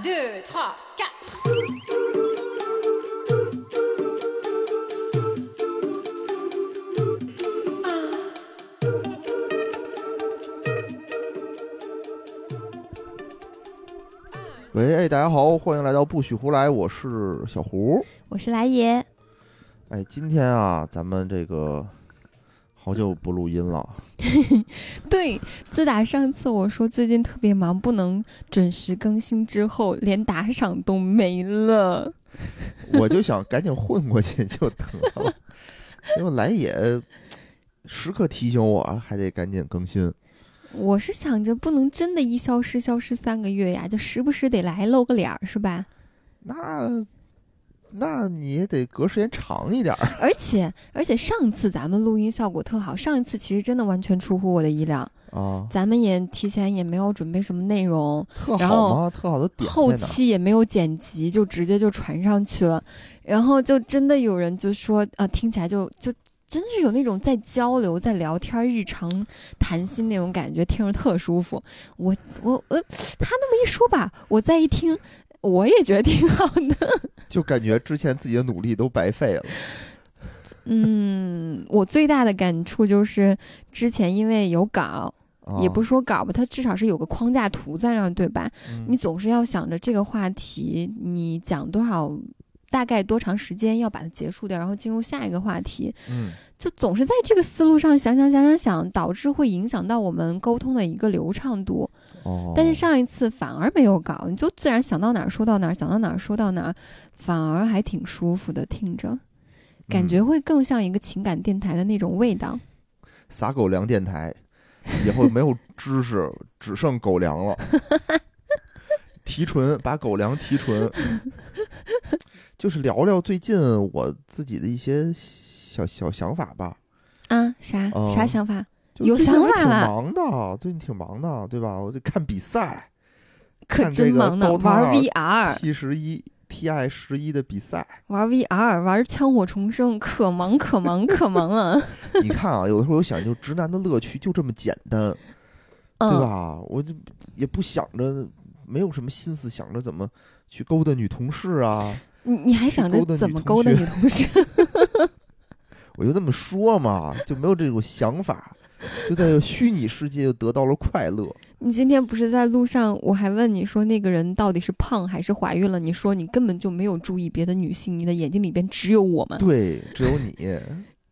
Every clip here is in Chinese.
Deux, trois, quatre. 喂，哎，大家好，欢迎来到不许胡来，我是小胡。我是来也，哎，今天啊，咱们这个好久不录音了，对，自打上次我说最近特别忙，不能准时更新之后，连打赏都没了。我就想赶紧混过去就得了。结果来也时刻提醒我，还得赶紧更新。我是想着不能真的一消失消失三个月呀，就时不时得来露个脸儿，是吧？那那你也得隔时间长一点儿。而且而且上次咱们录音效果特好，上一次其实真的完全出乎我的意料，啊，咱们也提前也没有准备什么内容，特然后好吗？特好的点后期也没有剪辑，就直接就传上去了，然后就真的有人就说啊、听起来就就真的是有那种在交流、在聊天、日常谈心那种感觉，听着特舒服。我我我，他那么一说吧，我再一听，我也觉得挺好的。就感觉之前自己的努力都白费了。嗯，我最大的感触就是之前因为有稿，啊、也不是说稿吧，它至少是有个框架图在那儿，对吧？嗯你总是要想着这个话题，你讲多少，大概多长时间要把它结束掉，然后进入下一个话题，嗯就总是在这个思路上想想想想想，导致会影响到我们沟通的一个流畅度。哦，但是上一次反而没有搞，你就自然想到哪儿说到哪儿，想到哪儿说到哪儿，反而还挺舒服的，听着，感嗯觉会更像一个情感电台的那种味道。撒狗粮电台，以后没有知识，只剩狗粮了。提纯，把狗粮提纯，就是聊聊最近我自己的一些小小想法吧。啊，啥、哦啥想法？就有想法了忙的，最近挺忙的，对吧？我得看比赛 可真忙呢，玩啊 VR。，T 十一、TI 十一的比赛。玩 VR，玩枪火重生，可忙可忙可忙了，你看啊，有的时候我想，就直男的乐趣就这么简单，嗯，对吧？我就也不想着，没有什么心思想着怎么去勾搭女同事啊。你你还想着怎么勾搭女同事？我就那么说嘛，就没有这种想法，就在虚拟世界就得到了快乐。你今天不是在路上，我还问你说那个人到底是胖还是怀孕了？你说你根本就没有注意别的女性，你的眼睛里边只有我们。对，只有你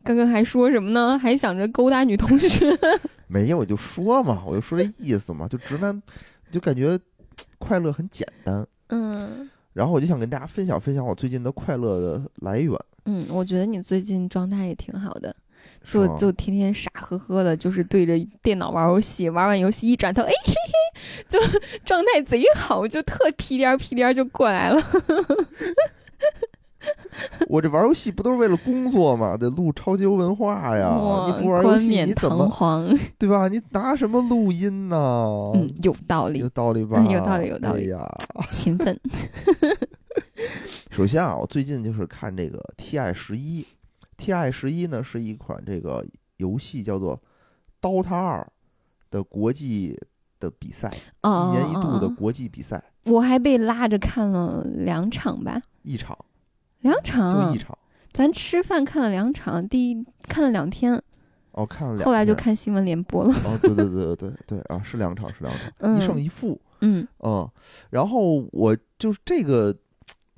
刚刚还说什么呢？还想着勾搭女同学？没有，我就说嘛，我就说这意思嘛，就直男就感觉快乐很简单。嗯然后我就想跟大家分享分享我最近的快乐的来源，嗯，我觉得你最近状态也挺好的，就就天天傻呵呵的，就是对着电脑玩游戏，玩完游戏一转头，哎嘿嘿，就 状态贼好，就特屁颠儿屁颠儿就过来了。我这玩游戏不都是为了工作吗？得录超级游文化呀！哇你不玩游戏，你怎么对吧？你拿什么录音呢？嗯，有道理有，道理吧？嗯有道理有道理哎呀，勤奋。首先啊，我最近就是看这个 TI 十一，TI 十一呢是一款这个游戏叫做《DOTA 二》的国际的比赛，哦，一年一度的哦国际比赛，我还被拉着看了两场吧，一场两场就一，场。咱吃饭看了两场，第一看了两天，哦，看了两，后来就看新闻联播了。哦，对对对对对对啊，是两场是两场，嗯一胜一负。嗯嗯，然后我就是这个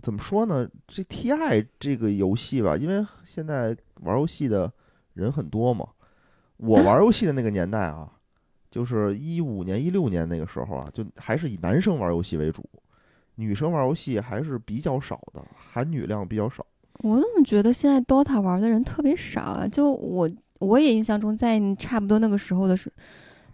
怎么说呢？这 TI 这个游戏吧，因为现在玩游戏的人很多嘛，我玩游戏的那个年代啊，就是一五年、一六年那个时候啊，就还是以男生玩游戏为主，女生玩游戏还是比较少的，含女量比较少。我怎么觉得现在 DOTA 玩的人特别少啊？就我我也印象中，在差不多那个时候的时候，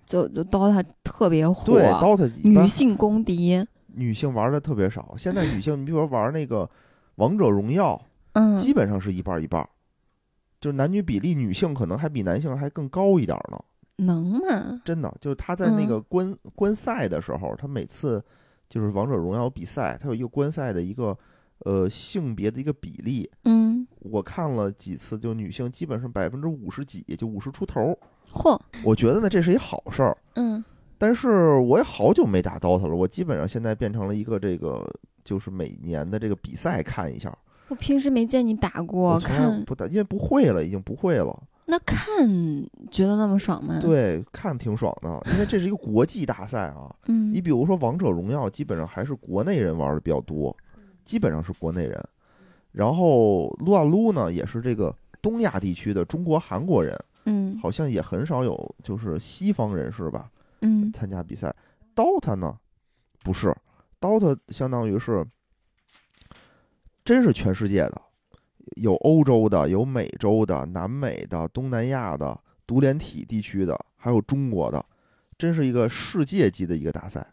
就就 DOTA 特别火，对，DOTA 女性公敌。女性玩的特别少，现在女性，你比如说玩那个王者荣耀，嗯，基本上是一半儿一半儿，就是男女比例，女性可能还比男性还更高一点儿呢。能吗？真的，就是他在那嗯个观、观赛的时候，他每次就是王者荣耀比赛，他有一个观赛的一个呃性别的一个比例。嗯，我看了几次，就女性基本上百分之五十几，就五十出头。嚯，我觉得呢，这是一好事儿，嗯但是我也好久没打 DOTA 了，我基本上现在变成了一个这个，就是每年的这个比赛看一下。我平时没见你打过，看不打，因为不会了，已经不会了。那看觉得那么爽吗？，对，看挺爽的，因为这是一个国际大赛啊。嗯你比如说王者荣耀，基本上还是国内人玩的比较多，基本上是国内人。然后撸啊撸呢，也是这个东亚地区的中国、韩国人，嗯好像也很少有就是西方人士吧嗯参加比赛。DOTA 呢，不是，DOTA 相当于是真是全世界的，有欧洲的，有美洲的、南美的、东南亚的、独联体地区的，还有中国的，真是一个世界级的一个大赛。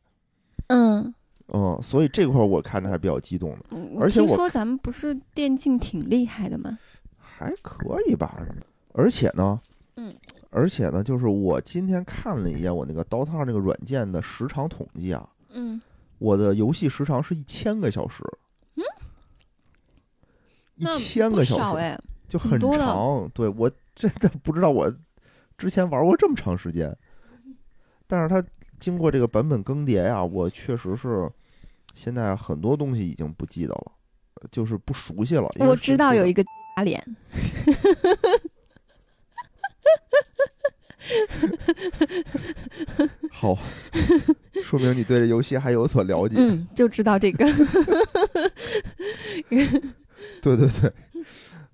嗯，嗯，所以这块我看着还比较激动的，而且我说咱们不是电竞挺厉害的吗？还可以吧。而且呢，嗯，而且呢，就是我今天看了一下我那个 DOTA 那个软件的时长统计啊，嗯，我的游戏时长是一千个小时，嗯，一那千不个小时，哎，就很长。对我真的不知道我之前玩过这么长时间，但是它经过这个版本更迭呀，我确实是现在很多东西已经不记得了，就是不熟悉了。我知道有一个 个打脸，好，说明你对这游戏还有所了解。嗯，就知道这个，对 对对，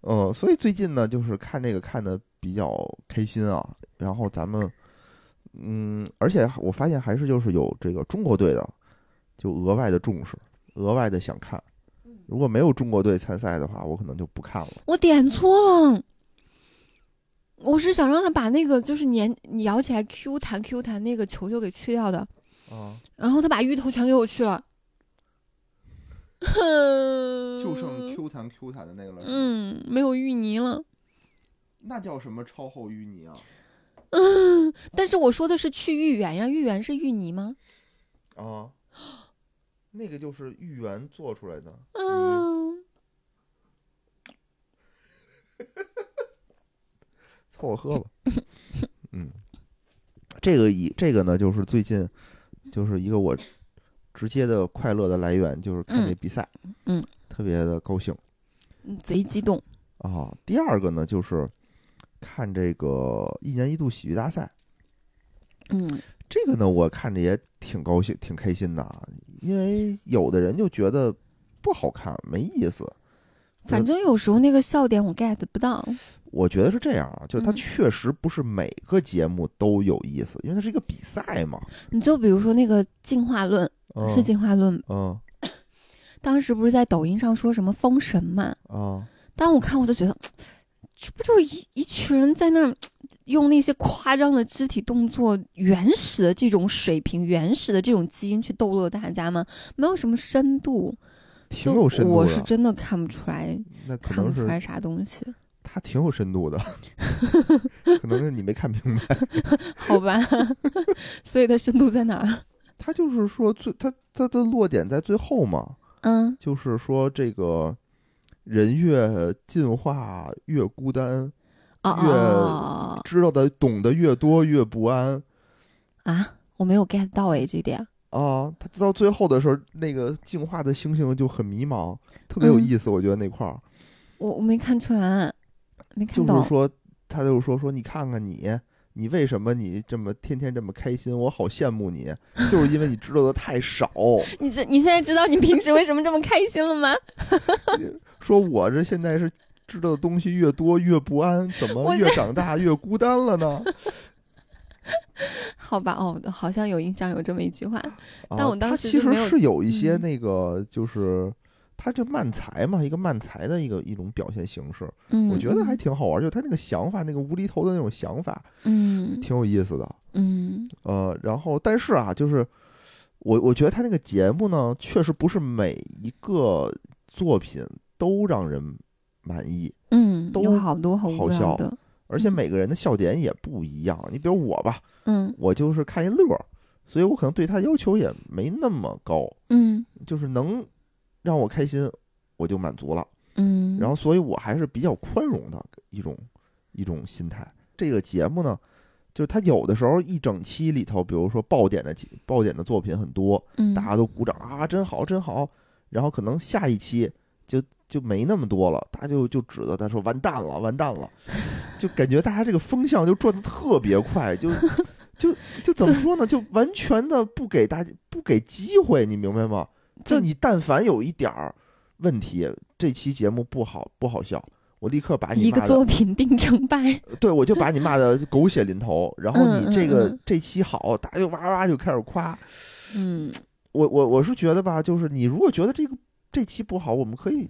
嗯，所以最近呢，就是看这个看的比较开心啊。然后咱们，嗯，而且我发现还是就是有这个中国队的，就额外的重视，额外的想看。如果没有中国队参赛的话，我可能就不看了。我点错了。我是想让他把那个就是粘你摇起来 Q 弹 Q 弹那个球球给去掉的，啊，然后他把芋头全给我去了，就剩 Q 弹 Q 弹的那个了。，嗯，没有芋泥了。那叫什么超厚芋泥啊？但是我说的是去芋圆呀，芋圆是芋泥吗？啊，那个就是芋圆做出来的。泥嗯，凑合喝吧。嗯，这个以这个呢，就是最近就是一个我直接的快乐的来源，就是看这嗯比赛，嗯，特别的高兴贼激动。啊。第二个呢，就是看这个一年一度喜剧大赛，嗯这个呢，我看着也挺高兴、挺开心的啊，因为有的人就觉得不好看、没意思。反正有时候那个笑点我 get 不到。我觉得是这样啊，就是它嗯确实不是每个节目都有意思，因为它是一个比赛嘛。你就比如说那个进化论，嗯、是进化论，嗯 当时不是在抖音上说什么封神嘛？啊。当我看我就觉得，这不就是一一群人在那儿用那些夸张的肢体动作、原始的这种水平、原始的这种基因去逗乐大家吗？没有什么深度，挺有深度的。我是真的看不出来，那可能是看不出来啥东西。他挺有深度的，可能是你没看明白。好吧，所以它深度在哪儿？他就是说最他他的落点在最后嘛，嗯就是说这个人越进化越孤单，哦哦知道的懂得越多越不安啊！我没有 get 到哎，这点。啊。他到最后的时候，那个进化的猩猩就很迷茫，特别有意思。我觉得那块儿我我没看出来，没看到。就是说，他就说说你看看你。你为什么你这么天天这么开心？我好羡慕你，就是因为你知道的太少。你这你现在知道你平时为什么这么开心了吗？说我这现在是知道的东西越多越不安，怎么越长大越孤单了呢？好吧，哦，好像有印象有这么一句话。但啊我当时其实是有一些嗯那个，就是他这慢才嘛，一个慢才的一个一种表现形式，嗯，我觉得还挺好玩，就他那个想法，那个无厘头的那种想法，嗯挺有意思的。嗯呃，然后但是啊，就是我我觉得他那个节目呢，确实不是每一个作品都让人满意，嗯，都有好多好好笑的。而且每个人的笑点也不一样。你比如我吧，嗯我就是看一乐儿，所以我可能对他要求也没那么高，嗯就是能让我开心，我就满足了。嗯，然后，所以我还是比较宽容的一种一种心态。这个节目呢，就是他有的时候一整期里头，比如说爆点的几爆点的作品很多，嗯，大家都鼓掌啊，真好，真好。然后可能下一期就就没那么多了，大家就就指责他说完蛋了，完蛋了，就感觉大家这个风向就转的特别快，就 就就怎么说呢？就完全的不给大家不给机会，你明白吗？就就你但凡有一点儿问题，这期节目不好不好笑，我立刻把你一个作品定成败。对，我就把你骂的狗血淋头，然后嗯你这个、这期好，大家就哇哇哇就开始夸。嗯，我我我是觉得吧，就是你如果觉得这个这期不好，我们可以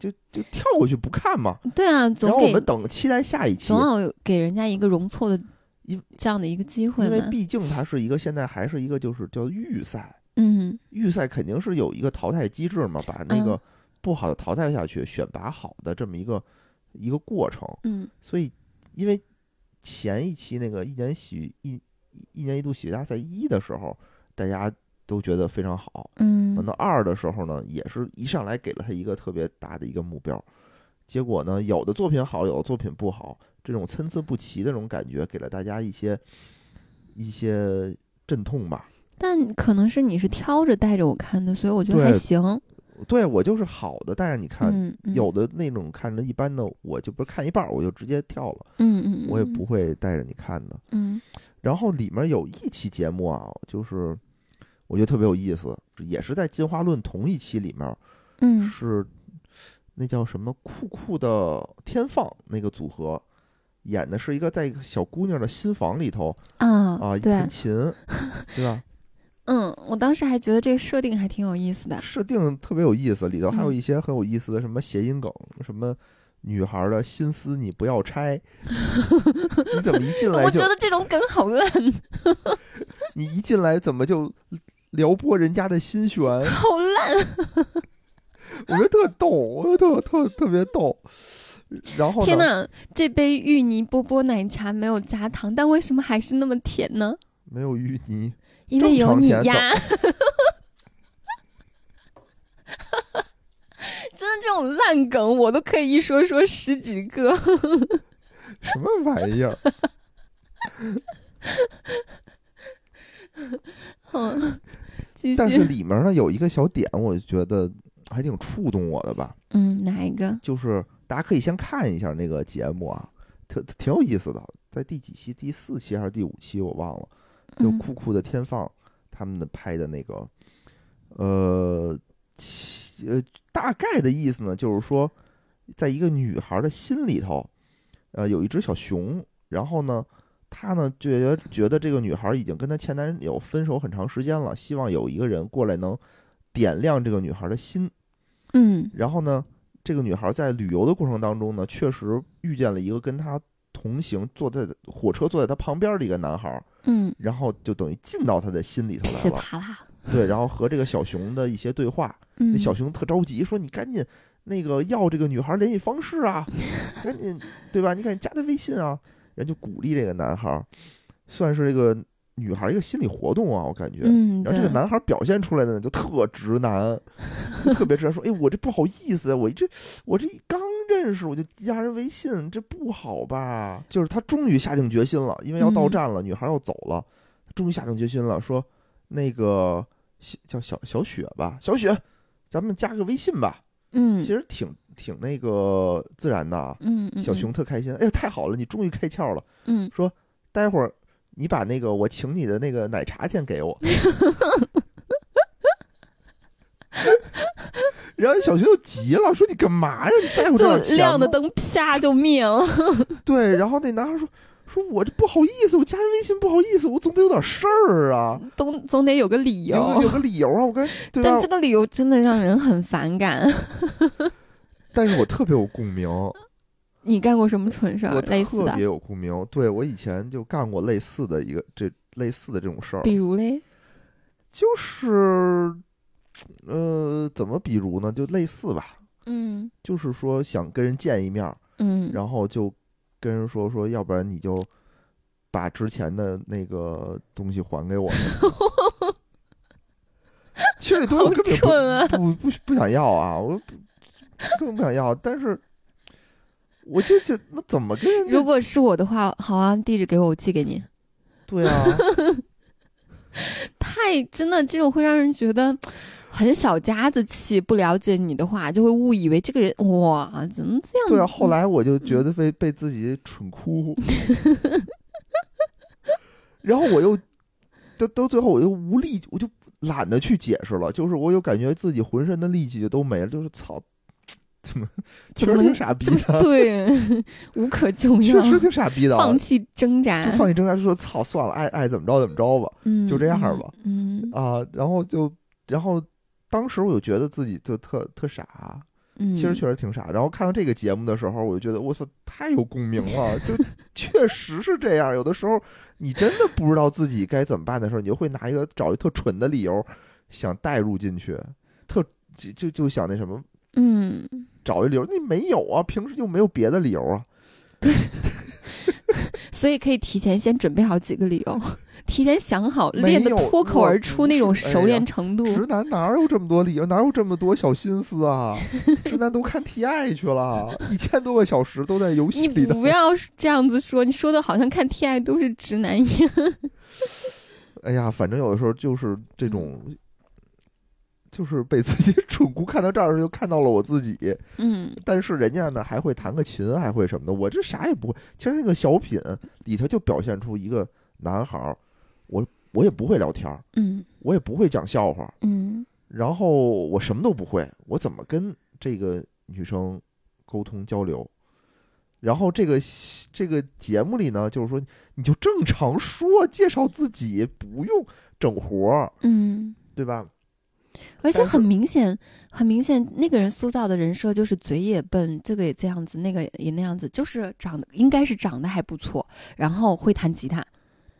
就就跳过去不看嘛，对啊，然后我们等期待下一期。总，要有给人家一个容错的因这样的一个机会因为。毕竟它是一个现在还是一个就是叫预赛，嗯。预赛肯定是有一个淘汰机制嘛，把那嗯。个不好的淘汰下去，选拔好的这么一个一个过程。嗯。所以，因为前一期那个一年喜一一年一度喜剧大赛一的时候，大家都觉得非常好。嗯等到二的时候呢，也是一上来给了他一个特别大的一个目标，结果呢，有的作品好，有的作品不好，这种参差不齐的这种感觉，给了大家一些一些阵痛吧。但可能是你是挑着带着我看的，所以我觉得还行。对我就是好的，带着你看。嗯，嗯有的那种看着一般的，我就不是看一半儿我就直接跳了，嗯嗯，我也不会带着你看的。嗯然后里面有一期节目啊，就是我觉得特别有意思，也是在进化论同一期里面，嗯是那叫什么酷酷的天放那个组合演的是一个在一个小姑娘的心房里头啊啊，弹，琴，对吧？嗯，我当时还觉得这个设定还挺有意思的。设定特别有意思，里头还有嗯一些很有意思的什么谐音梗，什么女孩的心思你不要拆，你怎么一进来就我觉得这种梗好烂，你一进来怎么就撩拨人家的心弦？好烂。我觉得特逗，我觉得特特特别逗。然后，天哪，这杯芋泥波波奶茶没有加糖，但为什么还是那么甜呢？没有芋泥，因为有你正常甜呀。真的这种烂梗，我都可以一说说十几个。什么玩意儿？嗯，继但是。里面呢有一个小点，我觉得还挺触动我的吧，嗯，哪一个？就是大家可以先看一下那个节目啊，特挺有意思的，在第几期？第四期还是第五期？我忘了。就嗯酷酷的天放他们的拍的那个，呃，其呃，大概的意思呢，就是说，在一个女孩的心里头，呃，有一只小熊，然后呢，她呢觉得觉得这个女孩已经跟她前男友分手很长时间了，希望有一个人过来能点亮这个女孩的心，嗯然后呢，这个女孩在旅游的过程当中呢，确实遇见了一个跟她同行坐在火车坐在她旁边的一个男孩，嗯，然后就等于进到她的心里头噼来了。对，然后和这个小熊的一些对话，嗯，那小熊特着急，说你赶紧那个要这个女孩联系方式啊，赶紧对吧？你赶紧加她微信啊。人就鼓励这个男孩，算是这个女孩一个心理活动啊，我感觉。嗯，然后这个男孩表现出来的呢，就特直男，特别直男，说：“哎，我这不好意思，我这我这刚认识我就加人微信，这不好吧？”就是他终于下定决心了，因为要到嗯站了，女孩要走了，他终于下定决心了，说：“那个小叫小小雪吧，小雪，咱们加个微信吧。”嗯，其实挺挺那个自然的啊。嗯，嗯小熊，特开心，哎呀，太好了，你终于开窍了。嗯，说待会儿你把那个我请你的那个奶茶钱给我。然后小熊就急了，说你干嘛呀？你在乎这就点钱吗亮的灯啪就灭了。对，然后那男孩说：“说我这不好意思，我加人微信不好意思，我总得有点事儿啊，总总得有个理由有，个理由啊。我刚才对吧但？这个理由真的让人很反感。但是我特别有共鸣，你干过什么蠢事儿我？类似的特别，有共鸣。对我以前就干过类似的一个这类似的这种事儿，比如嘞？就是呃，怎么比如呢？就类似吧，嗯就是说想跟人见一面儿，嗯，然后就跟人说说，要不然你就把之前的那个东西还给我。其实这东西我根本好蠢啊不不不不想要啊，我不 根本不想要，但是我就想那怎么跟人家如果是我的话，好啊，地址给我，我寄给你。对啊，太真的这种会让人觉得很小家子气。不了解你的话，就会误以为这个人哇，怎么这样？对啊。后来我就觉得被被自己蠢哭，然后我又都都最后我又无力，我就懒得去解释了。就是我有感觉自己浑身的力气就都没了，就是操，怎么确 实挺傻逼的，对，无可救药，确实挺傻逼的。放弃挣扎，就放弃挣扎，就说操算了，爱爱怎么着怎么着吧嗯，就这样吧嗯啊。然后就然后当时我就觉得自己就特特傻，嗯，其实确实挺傻。然后看到这个节目的时候，我就觉得我操太有共鸣了，就确实是这样。有的时候你真的不知道自己该怎么办的时候，你就会拿一个找一特蠢的理由想代入进去，特就就就想那什么。嗯，找一理由，你没有啊？平时又没有别的理由啊？对 所以可以提前先准备好几个理由，提前想好，没练的脱口而出那种熟练程度。直男哪有这么多理由？哪有这么多小心思啊？直男都看 TI 去了，一千多个小时都在游戏里的。不要这样子说，你说的好像看 TI 都是直男一样。哎呀，反正有的时候就是这种，嗯就是被自己 蠢哭看到这儿就看到了我自己。嗯但是人家呢还会弹个琴，还会什么的，我这啥也不会。其实那个小品里头就表现出一个男孩儿，我我也不会聊天儿，嗯我也不会讲笑话，嗯然后我什么都不会，我怎么跟这个女生沟通交流？然后这个这个节目里呢，就是说你就正常说，介绍自己，不用整活儿，嗯，对吧？而且很明显，很明显，那个人塑造的人设就是嘴也笨，这个也这样子，那个也那样子，就是长得应该是长得还不错，然后会弹吉他。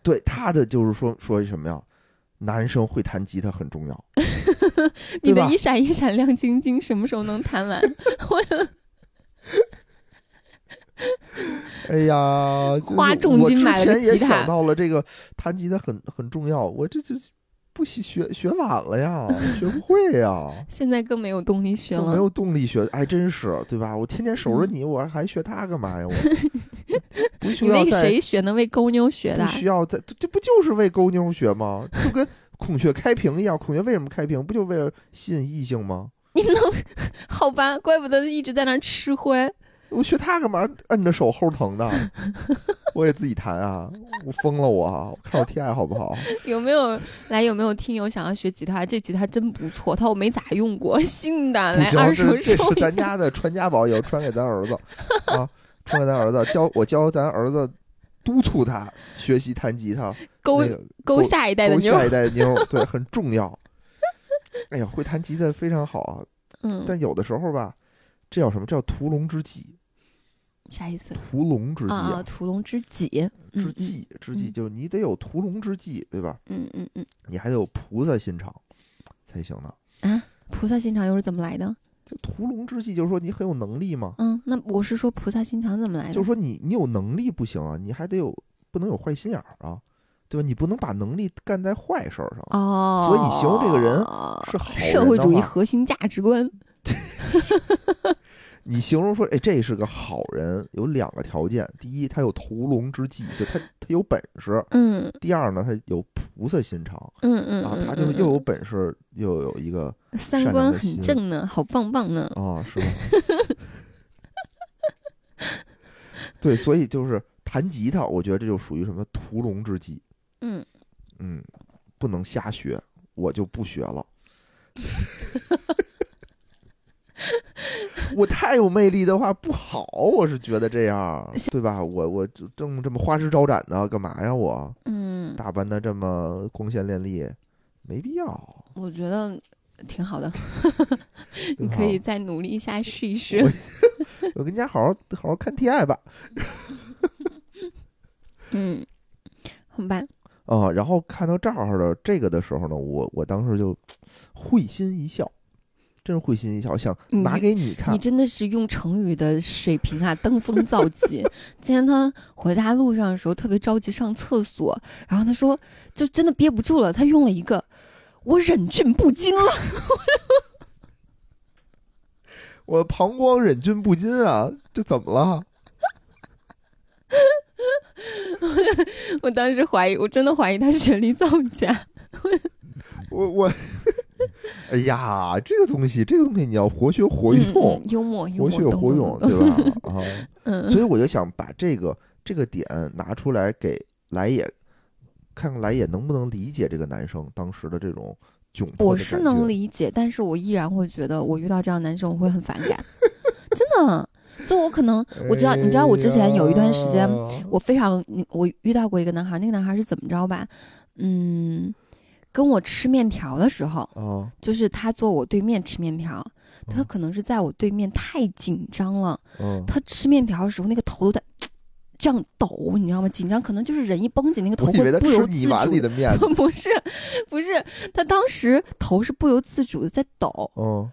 对他的就是说说什么呀？男生会弹吉他很重要，你的一闪一闪亮晶晶什么时候能弹完？哎呀，就是花重金买了个我之前也吉他想到了这个弹吉他很很重要，我这就不学学学晚了呀，学不会呀。现在更没有动力学了。没有动力学，哎，真是对吧？我天天守着嗯你，我还学它干嘛呀？我 不需要在谁学呢？为勾妞学的不。需要在这这不就是为勾妞学吗？就跟孔雀开屏一样，孔雀为什么开屏？不就为了吸引异性吗？你能 好吧？怪不得一直在那儿吃灰。我学他干嘛？摁着手齁疼的，我也自己弹啊！我疯了我，我看我 TI 好不好？有没有来？有没有听友想要学吉他？这吉他真不错，他我没咋用过，新的来二手这这是咱收一下。家的传家宝，以后传给咱儿子啊，传给咱儿子，教我教咱儿子，督促他学习弹吉他，勾那个勾下一代的妞下。一代妞，对，很重要。哎呀，会弹吉他非常好啊，嗯，但有的时候吧，这叫什么？这叫屠龙之技，啥意思？屠龙之计啊啊，屠龙之己。之计之技，嗯就你得有屠龙之计，对吧？嗯嗯嗯你还得有菩萨心肠才行呢。嗯啊，菩萨心肠又是怎么来的？就屠龙之计，就是说你很有能力嘛，嗯，那我是说菩萨心肠怎么来的？就是说你你有能力不行啊，你还得有不能有坏心眼儿啊，对吧？你不能把能力干在坏事儿上。哦，所以你形容这个人是好人社会主义核心价值观。你形容说，哎，这是个好人，有两个条件：第一，他有屠龙之技，就他他有本事；嗯第二呢，他有菩萨心肠，嗯嗯，然后他就又有本事，又有一个嗯三观很正呢，好棒棒呢。啊，是吧？对，所以就是弹吉他，我觉得这就属于什么屠龙之技，嗯，嗯，不能瞎学，我就不学了。我太有魅力的话不好，我是觉得这样，对吧？我我正这么花枝招展的，干嘛呀？我嗯，打扮的这么光鲜亮丽，没必要。我觉得挺好的，你可以再努力一下试一试。我跟家好好好好看 TI 吧。嗯，好吧，哦、然后看到这儿的这个的时候呢，我我当时就 会心一笑，真是会心一笑，想拿给你看你。真的是用成语的水平啊，登峰造极。今天他回家路上的时候特别着急上厕所，然后他说就真的憋不住了，他用了一个“我忍俊不禁了 我膀胱忍俊不禁啊，这怎么了？”，我当时怀疑，我真的怀疑他学历造假。我我，哎呀，这个东西，这个东西你要活学活用，幽默，幽活默，活学活用，对吧？啊，嗯，所以我就想把这个这个点拿出来给来也，看看来也能不能理解这个男生当时的这种窘迫我是能理解，但是我依然会觉得，我遇到这样男生我会很反感，真的。就我可能我知道，你知道我之前有一段时间，我非常我遇到过一个男孩，那个男孩是怎么着吧？嗯，跟我吃面条的时候，哦，就是他坐我对面吃面条，他嗯可能是在我对面太紧张了，嗯，他吃面条的时候那个头都在 这样抖，你知道吗？紧张可能就是人一绷紧，那个头会不由吃你碗自主里的面，不是，不是，他当时头是不由自主的在抖。嗯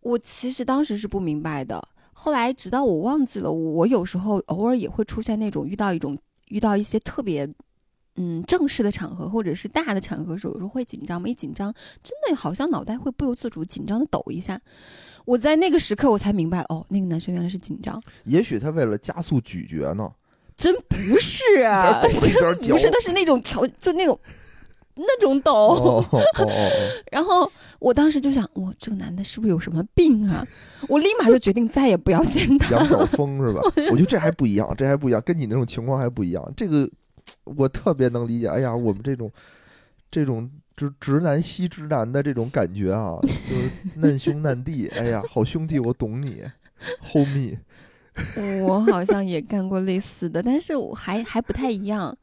我其实当时是不明白的，后来直到我忘记了，我有时候偶尔也会出现那种遇到一种遇到一些特别。嗯，正式的场合或者是大的场合的时候，有时候会紧张嘛，一紧张，真的好像脑袋会不由自主紧张的抖一下。我在那个时刻我才明白，哦，那个男生原来是紧张，也许他为了加速咀嚼呢，真不是啊，一边抖一边嚼不是，他是那种调，就那种那种抖。哦哦哦哦，然后我当时就想，哇，这个男的是不是有什么病啊？我立马就决定再也不要见他。羊角风是吧？我觉得这还不一样，这还不一样，跟你那种情况还不一样。这个我特别能理解。哎呀，我们这种这种直直男吸直男的这种感觉啊，就是 难兄难弟。哎呀，好兄弟，我懂你，homie。我好像也干过类似的，但是我还还不太一样，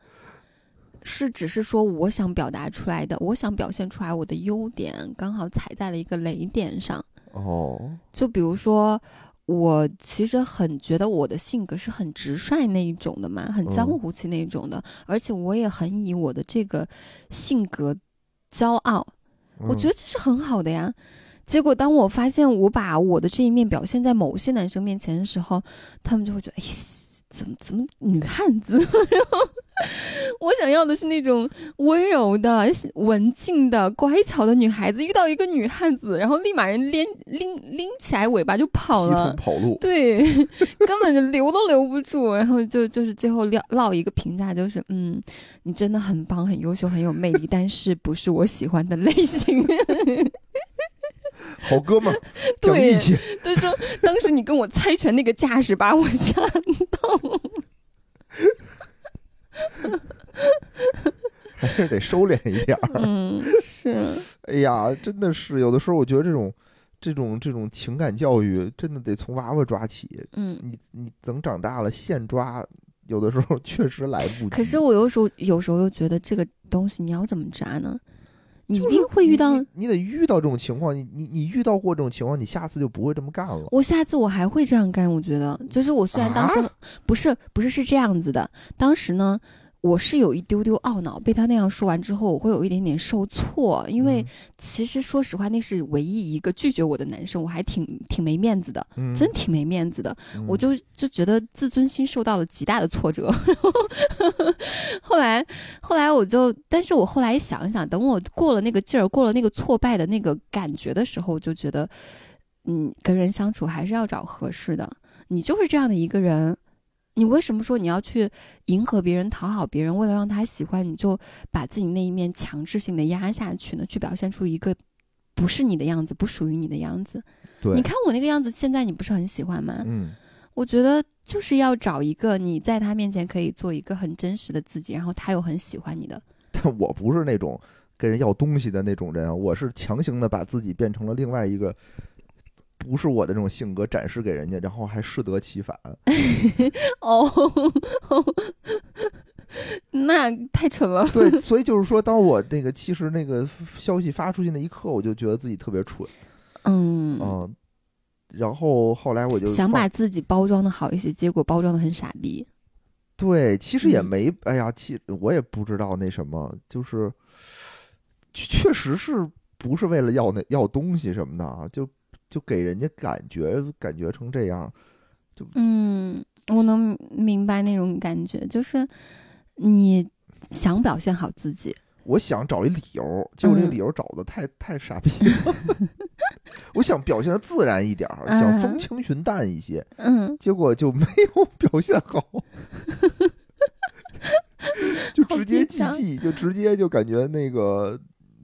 是只是说我想表达出来的，我想表现出来我的优点，刚好踩在了一个雷点上。哦，就比如说，我其实很觉得我的性格是很直率那一种的嘛，很江嗯湖气那一种的，而且我也很以我的这个性格骄傲。我觉得得这是很好的呀。结果当我发现我把我的这一面表现在某些男生面前的时候，他们就会觉得，哎，怎么怎么女汉子？然 后 我想要的是那种温柔的、文静的、乖巧的女孩子，遇到一个女汉子，然后立马人拎拎拎起来尾巴就跑了。跑路。对，根本就留都留不住，然后就就是最后撂落一个评价，就是嗯，你真的很棒、很优秀、很有魅力，但是不是我喜欢的类型。好哥们儿，讲对义气。他说当时你跟我猜拳那个架势把我吓到，还 是得收敛一点儿。嗯，是，哎呀，真的是有的时候，我觉得这种、这种、这种情感教育，真的得从娃娃抓起。嗯。你你等长大了现抓，有的时候 确实来不及。可是我有时候有时候又觉得这个东西你要怎么扎呢？你一定会遇到你，你，你得遇到这种情况，你你你遇到过这种情况，你下次就不会这么干了。我下次我还会这样干。我觉得，就是我虽然当时、啊不是不是是这样子的，当时呢，我是有一丢丢懊恼，被他那样说完之后，我会有一点点受挫，因为其实说实话，那是唯一一个拒绝我的男生，我还挺挺没面子的，嗯，真挺没面子的。嗯，我就就觉得自尊心受到了极大的挫折，然后后来后来我就，但是我后来想一想，等我过了那个劲儿，过了那个挫败的那个感觉的时候，我就觉得，嗯，跟人相处还是要找合适的。你就是这样的一个人，你为什么说你要去迎合别人、讨好别人，为了让他喜欢，你就把自己那一面强制性的压下去呢？去表现出一个不是你的样子，不属于你的样子。对，你看我那个样子，现在你不是很喜欢吗？嗯，我觉得就是要找一个你在他面前可以做一个很真实的自己，然后他又很喜欢你的。但我不是那种跟人要东西的那种人啊，我是强行的把自己变成了另外一个。不是我的这种性格展示给人家，然后还适得其反。哦，那太蠢了。对，所以就是说，当我那个其实那个消息发出去那一刻，我就觉得自己特别蠢嗯，嗯、然后后来我就想把自己包装的好一些，结果包装的很傻逼。对，其实也嗯没，哎呀，其我也不知道那什么，就是确实是不是为了要那要东西什么的啊，就就给人家感觉感觉成这样，就嗯，我能明白那种感觉，就是你想表现好自己，我想找一理由，结果这个嗯。理由找的太、太傻逼了。我想表现的自然一点儿，想风嗯。轻云淡一些，嗯，结果就没有 表现好。就直接记记，就直接就感觉那个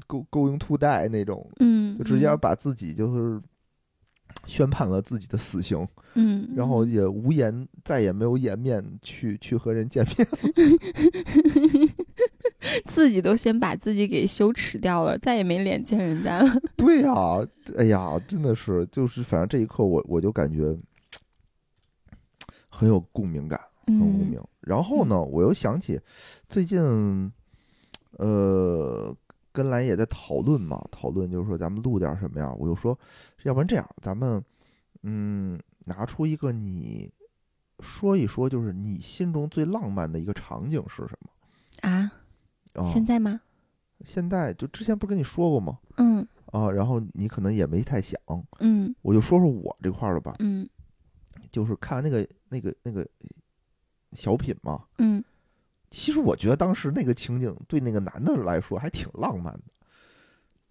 go going to die 那种，嗯，就直接嗯。把自己就是宣判了自己的死刑，嗯，然后嗯也无颜再也没有颜面去去和人见面。自己都先把自己给羞耻掉了，再也没脸见人家了。对呀、哎呀，真的是，就是反正这一刻我我就感觉很有共鸣感，很有共嗯鸣。然后呢，我又想起最近，呃，跟兰也在讨论嘛，讨论就是说咱们录点什么呀？我就说，要不然这样，咱们嗯，拿出一个你说一说，就是你心中最浪漫的一个场景是什么啊，啊？现在吗？现在就之前不是跟你说过吗？嗯啊，然后你可能也没太想，嗯我就说说我这块儿的吧，嗯就是看那个那个那个小品嘛。嗯，其实我觉得当时那个情景对那个男的来说还挺浪漫的，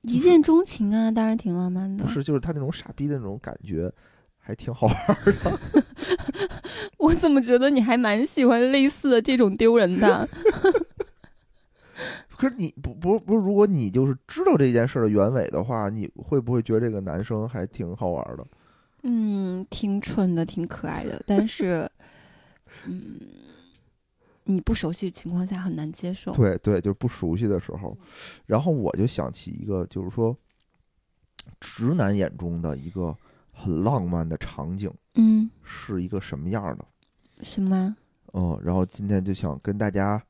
一见钟情啊，当然挺浪漫的不。是？就是他那种傻逼的那种感觉，还挺好玩儿的。我怎么觉得你还蛮喜欢类似的这种丢人的？可是你不不不是，如果你就是知道这件事儿的原委的话，你会不会觉得这个男生还挺好玩儿的？嗯，挺蠢的，挺可爱的，但是，嗯，你不熟悉的情况下很难接受。对对，就是不熟悉的时候，然后我就想起一个，就是说，直男眼中的一个很浪漫的场景嗯，是一个什么样儿的？什么？嗯，然后今天就想跟大家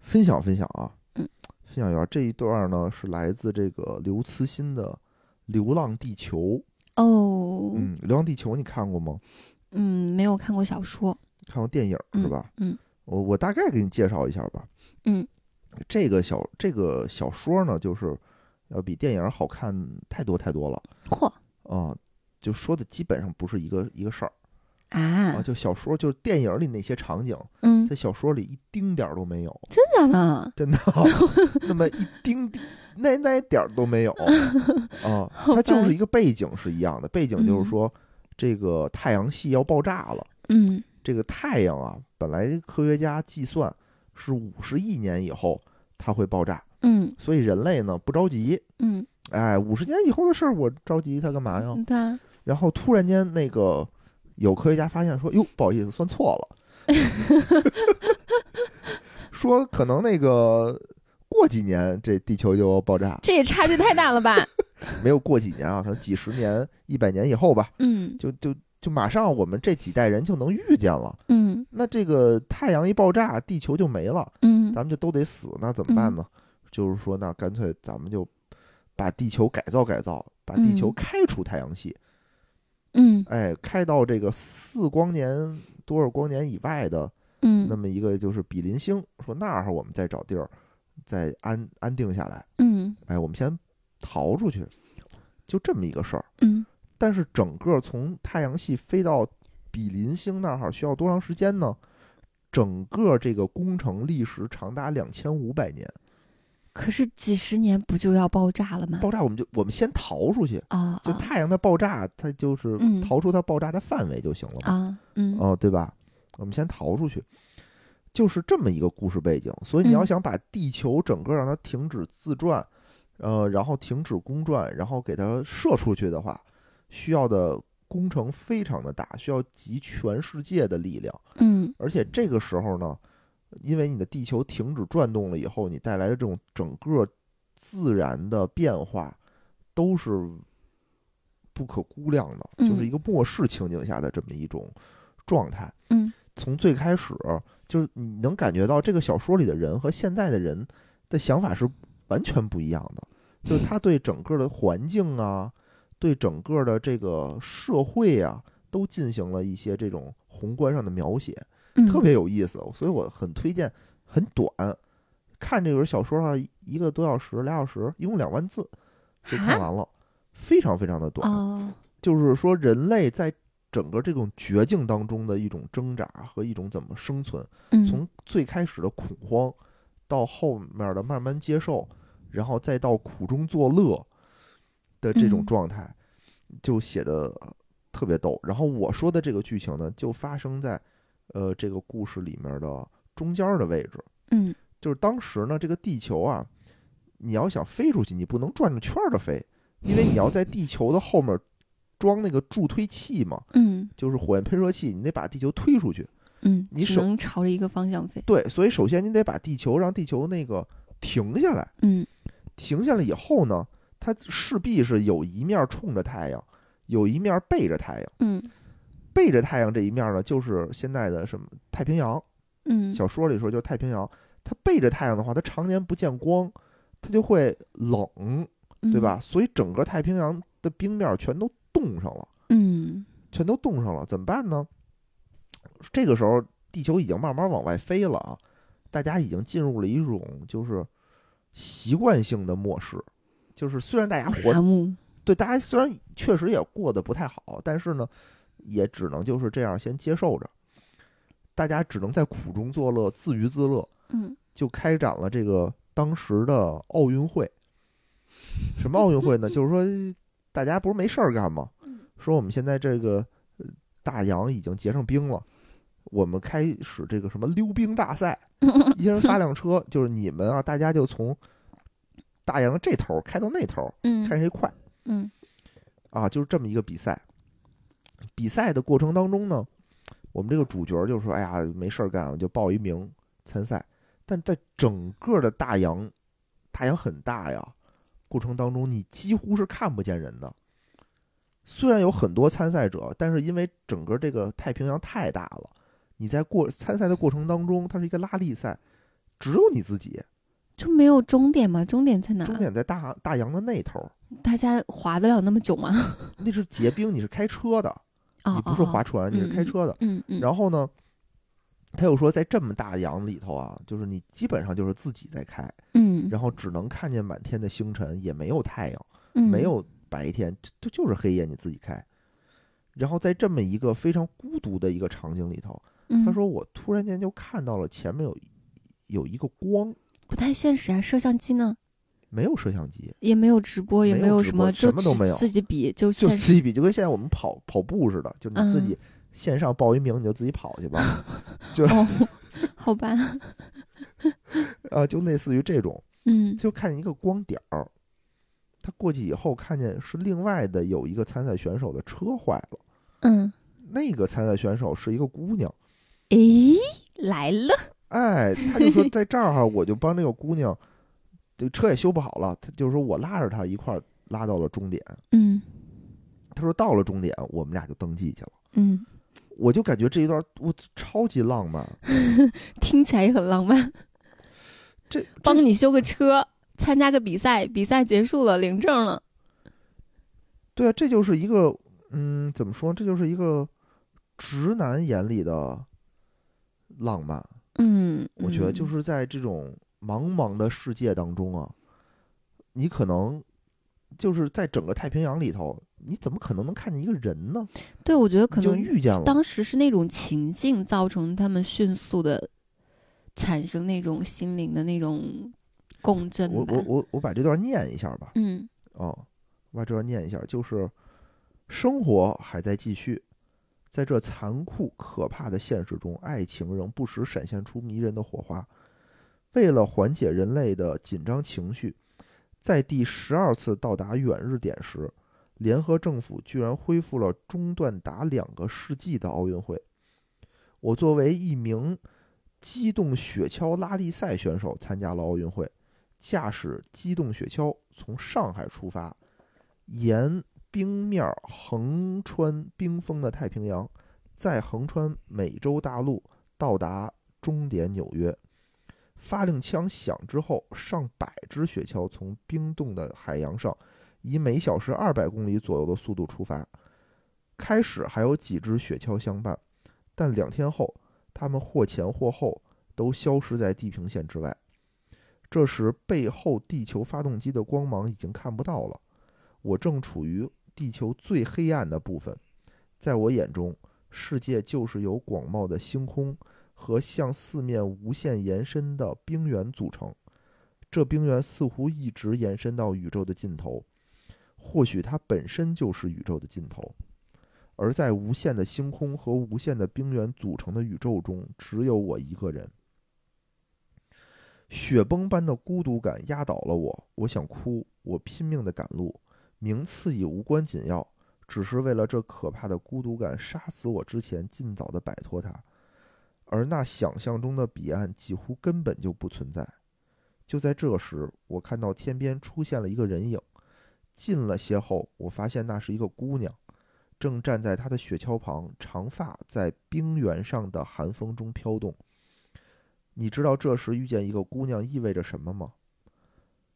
分享分享啊，嗯，分享一下这一段儿呢是来自这个刘慈欣的《流浪地球》。哦，嗯，《流浪地球》你看过吗？嗯，没有看过小说，看过电影儿是嗯吧？嗯我我大概给你介绍一下吧。嗯，这个小这个小说呢，就是要比电影好看太多太多了嚯啊、就说的基本上不是一个一个事儿啊，啊，就小说就是电影里那些场景，嗯，在小说里一丁点儿都没有。真假的？真的、那么一丁点那那一点儿都没有 啊，它就是一个背景是一样的，背景就是嗯说这个太阳系要爆炸了，嗯这个太阳啊，本来科学家计算是五十亿年以后它会爆炸，嗯所以人类呢不着急，嗯，哎，五十年以后的事儿我着急它干嘛呀？对啊，然后突然间那个有科学家发现说，哟，不好意思，算错了，说可能那个过几年这地球就要爆炸，这也差距太大了吧？没有过几年啊，可能几十年、一百年以后吧，嗯就就就马上我们这几代人就能遇见了。嗯那这个太阳一爆炸，地球就没了，嗯咱们就都得死，那怎么办呢？就是说，那干脆咱们就把地球改造改造，把地球嗯开出太阳系，嗯哎，开到这个四光年多少光年以外的嗯那嗯么一个就是比邻星，说那儿我们再找地儿，再安安定下来，嗯哎，我们先逃出去，就这么一个事儿。嗯，但是整个从太阳系飞到比邻星那儿需要多长时间呢？整个这个工程历时长达两千五百年。可是几十年不就要爆炸了吗？爆炸，我们就我们先逃出去，啊啊就太阳的爆炸，它就是嗯逃出它爆炸的范围就行了嘛。啊嗯哦，对吧？我们先逃出去，就是这么一个故事背景。所以你要嗯想把地球整个让它停止自转，呃，然后停止公转，然后给它射出去的话，需要的工程非常的大，需要集全世界的力量。嗯而且这个时候呢，因为你的地球停止转动了以后，你带来的这种整个自然的变化，都是不可估量的，就是一嗯个末世情景下的这么一种状态。嗯从最开始，就是你能感觉到这个小说里的人和现在的人的想法是完全不一样的，就是他对整个的环境啊，对整个的这个社会啊，都进行了一些这种宏观上的描写，嗯，特别有意思。所以我很推荐，很短，看这本小说啊，一个多小时、俩小时，一共两万字就看完了，非常非常的短。哦就是说人类在整个这种绝境当中的一种挣扎和一种怎么生存，嗯从最开始的恐慌，到后面的慢慢接受，然后再到苦中作乐的这种嗯状态，就写的特别逗。然后我说的这个剧情呢，就发生在呃这个故事里面的中间儿的位置。嗯就是当时呢，这个地球啊，你要想飞出去，你不能转着圈的飞，因为你要在地球的后面装那个助推器嘛，嗯就是火焰喷射器，你得把地球推出去。嗯，只你只能朝着一个方向飞。对，所以首先你得把地球让地球那个停下来，嗯停下来以后呢，它势必是有一面冲着太阳，有一面背着太阳。嗯背着太阳这一面呢，就是现在的什么太平洋。嗯，小说里说就是太平洋，它背着太阳的话，它常年不见光，它就会冷，对吧？所以整个太平洋的冰面全都冻上了，嗯？全都冻上了，怎么办呢？这个时候，地球已经慢慢往外飞了啊，大家已经进入了一种就是习惯性的漠视，就是虽然大家嗯，活。对，大家虽然确实也过得不太好，但是呢，也只能就是这样先接受着。大家只能在苦中作乐，自娱自乐，嗯就开展了这个当时的奥运会。什么奥运会呢？就是说，大家不是没事儿干吗？说我们现在这个呃大洋已经结上冰了，我们开始这个什么溜冰大赛，一人发辆车，就是你们啊，大家就从大洋的这头开到那头，嗯看谁快。嗯啊，就是这么一个比赛。比赛的过程当中呢，我们这个主角就说：“哎呀，没事儿干，我就报一名参赛。”但在整个的大洋，大洋很大呀，过程当中你几乎是看不见人的。虽然有很多参赛者，但是因为整个这个太平洋太大了，你在过参赛的过程当中，它是一个拉力赛，只有你自己，就没有终点吗？终点在哪？终点在大大洋的那头，大家划得了那么久吗？那是结冰，你是开车的，哦你不是划哦船，你是开车的。嗯嗯，然后呢，他又说，在这么大洋里头啊，就是你基本上就是自己在开，嗯然后只能看见满天的星辰，也没有太阳，嗯没有白天，就就就是黑夜，你自己开。然后在这么一个非常孤独的一个场景里头，嗯他说我突然间就看到了前面有有一个光，不太现实啊，摄像机呢没有摄像机，也没有直播，也没有什么，就什么都没有自己比就就现。自己比，就跟现在我们跑跑步似的，就你自己线上报一名，你就自己跑去吧，就哦，好吧，啊，就类似于这种。嗯就看见一个光点儿，他过去以后看见是另外的有一个参赛选手的车坏了，嗯，那个参赛选手是一个姑娘，诶，来了，哎，他就说在这儿哈，我就帮这个姑娘，这车也修不好了，他就是说我拉着她一块儿拉到了终点，嗯他说到了终点，我们俩就登记去了，嗯，我就感觉这一段我超级浪漫，听起来也很浪漫。这帮你修个车，参加个比赛，比赛结束了，领证了。对啊，这就是一个嗯，怎么说？这就是一个直男眼里的浪漫。嗯，我觉得就嗯是在这种茫茫的世界当中啊，你可能就是在整个太平洋里头，你怎么可能能看见一个人呢？对，我觉得可你就能遇见了，当时是那种情境造成他们迅速的产生那种心灵的那种共振。我我我我把这段念一下吧，嗯哦，我把这段念一下，就是生活还在继续，在这残酷可怕的现实中，爱情仍不时闪现出迷人的火花。为了缓解人类的紧张情绪，在第十二次到达远日点时，联合政府居然恢复了中断达两个世纪的奥运会。我作为一名机动雪橇拉力赛选手参加了奥运会，驾驶机动雪橇从上海出发，沿冰面横穿冰封的太平洋，再横穿美洲大陆，到达终点纽约。发令枪响之后，上百只雪橇从冰冻的海洋上，以每小时二百公里左右的速度出发。开始还有几只雪橇相伴，但两天后，它们或前或后都消失在地平线之外。这时，背后地球发动机的光芒已经看不到了。我正处于地球最黑暗的部分，在我眼中，世界就是由广袤的星空和向四面无限延伸的冰原组成。这冰原似乎一直延伸到宇宙的尽头，或许它本身就是宇宙的尽头。而在无限的星空和无限的冰原组成的宇宙中，只有我一个人。雪崩般的孤独感压倒了我，我想哭，我拼命的赶路，名次已无关紧要，只是为了这可怕的孤独感杀死我之前，尽早的摆脱它。而那想象中的彼岸几乎根本就不存在。就在这时，我看到天边出现了一个人影。近了些后，我发现那是一个姑娘，正站在她的雪橇旁，长发在冰原上的寒风中飘动。你知道这时遇见一个姑娘意味着什么吗？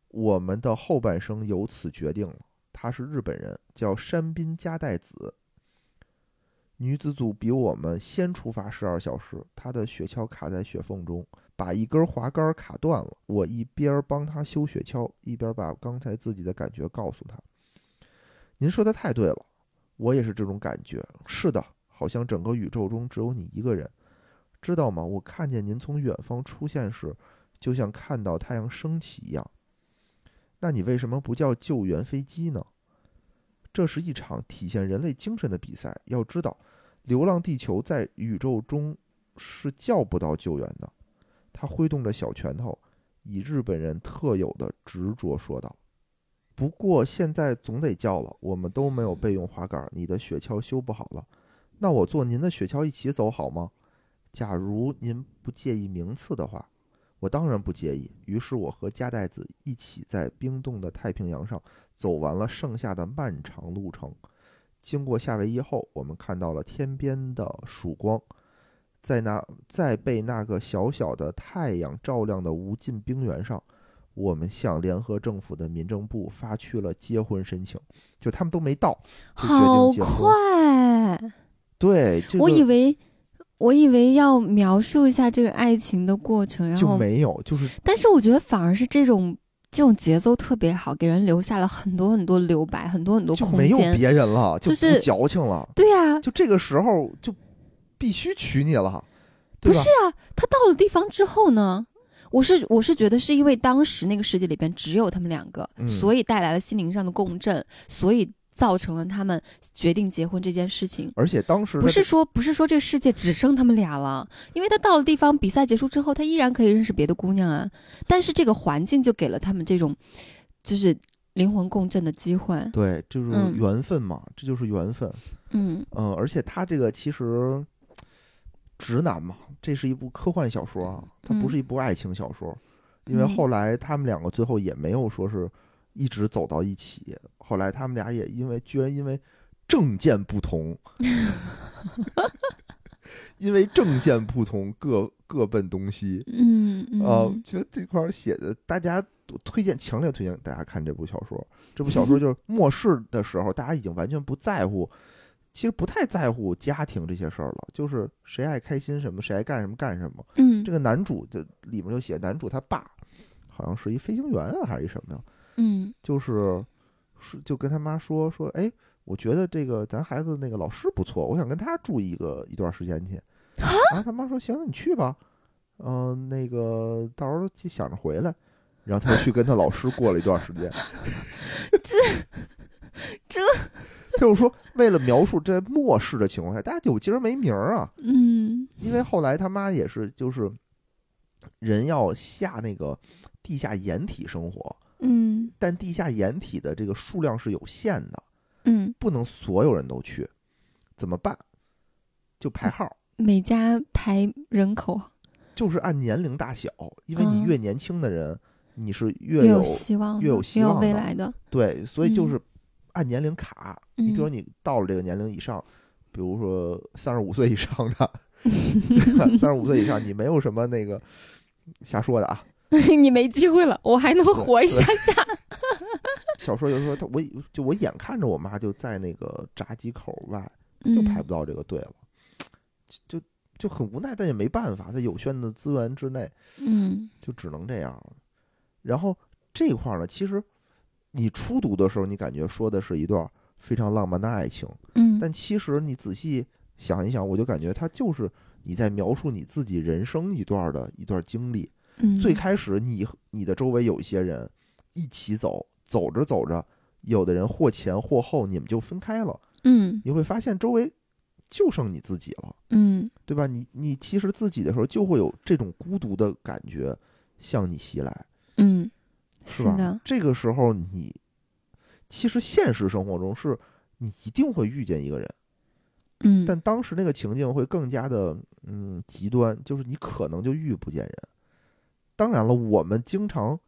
我们的后半生由此决定了。她是日本人，叫山滨加代子。女子组比我们先出发十二小时，她的雪橇卡在雪缝中，把一根滑杆卡断了。我一边帮她修雪橇，一边把刚才自己的感觉告诉她。您说的太对了，我也是这种感觉。是的，好像整个宇宙中只有你一个人，知道吗？我看见您从远方出现时，就像看到太阳升起一样。那你为什么不叫救援飞机呢？这是一场体现人类精神的比赛。要知道。流浪地球在宇宙中是叫不到救援的。他挥动着小拳头，以日本人特有的执着说道：“不过现在总得叫了，我们都没有备用滑杆，你的雪橇修不好了。那我坐您的雪橇一起走好吗？假如您不介意名次的话，我当然不介意。于是我和加代子一起在冰冻的太平洋上走完了剩下的漫长路程。”经过夏威夷后，我们看到了天边的曙光，在那在被那个小小的太阳照亮的无尽冰原上，我们向联合政府的民政部发去了结婚申请。就他们都没到，就决好定结婚。快！对，这个我以为，我以为要描述一下这个爱情的过程，然后就后，没有，就是但是我觉得反而是这种这种节奏特别好，给人留下了很多很多留白，很多很多空就没有间。别人了，就是矫情了。对呀、就这个时候就必须娶你了，不是啊，他到了地方之后呢？我是我是觉得是因为当时那个世界里边只有他们两个，嗯所以带来了心灵上的共振，所以造成了他们决定结婚这件事情。而且当时不是说不是说这个世界只剩他们俩了，因为他到了地方，比赛结束之后，他依然可以认识别的姑娘啊。但是这个环境就给了他们这种，就是灵魂共振的机会。对，就是嗯缘分嘛，这就是缘分。嗯嗯，而且他这个其实直男嘛，这是一部科幻小说啊，它不是一部爱情小说，因为嗯后来他们两个最后也没有说是一直走到一起，后来他们俩也因为居然因为政见不同，因为政见不同各各奔东西。嗯嗯啊，觉得这块儿写的，大家推荐，强烈推荐大家看这部小说。这部小说就是末世的时候，大家已经完全不在乎，其实不太在乎家庭这些事儿了，就是谁爱开心什么，谁爱干什么干什么。嗯这个男主的里面就写，男主他爸好像是一飞行员啊，还是一什么呀？嗯就是是就跟他妈说说，哎，我觉得这个咱孩子那个老师不错，我想跟他住一个一段时间去。然后他妈说行，那你去吧，嗯、那个到时候就想着回来。然后他就去跟他老师过了一段时间。这这他就说，为了描述在末世的情况下，大家有今儿没名儿啊，嗯因为后来他妈也是，就是人要下那个地下掩体生活，嗯但地下掩体的这个数量是有限的，嗯，不能所有人都去，怎么办？就排号，每家排人口就是按年龄大小，因为你嗯越年轻的人，你是越越有希望，越有希望的未来的。对，所以就嗯是按年龄卡。你比如你到了这个年龄以上，比如说三十五岁以上的，三十五岁以上，你没有什么那个瞎说的啊。你没机会了，我还能活一下下。小说有时候他我就我眼看着我妈就在那个闸机口外就排嗯不到这个队了，就就就很无奈，但也没办法，在有限的资源之内，嗯就只能这样了。然后这块儿呢，其实你初读的时候，你感觉说的是一段非常浪漫的爱情，嗯但其实你仔细想一想，我就感觉它就是你在描述你自己人生一段的一段经历。嗯，最开始你你的周围有一些人一起走，走着走着，有的人或前或后，你们就分开了。嗯你会发现周围就剩你自己了，嗯对吧？你你其实自己的时候就会有这种孤独的感觉，向你袭来，嗯，是吧？这个时候你其实现实生活中是你一定会遇见一个人，嗯，但当时那个情境会更加的嗯极端，就是你可能就遇不见人。当然了，我们经常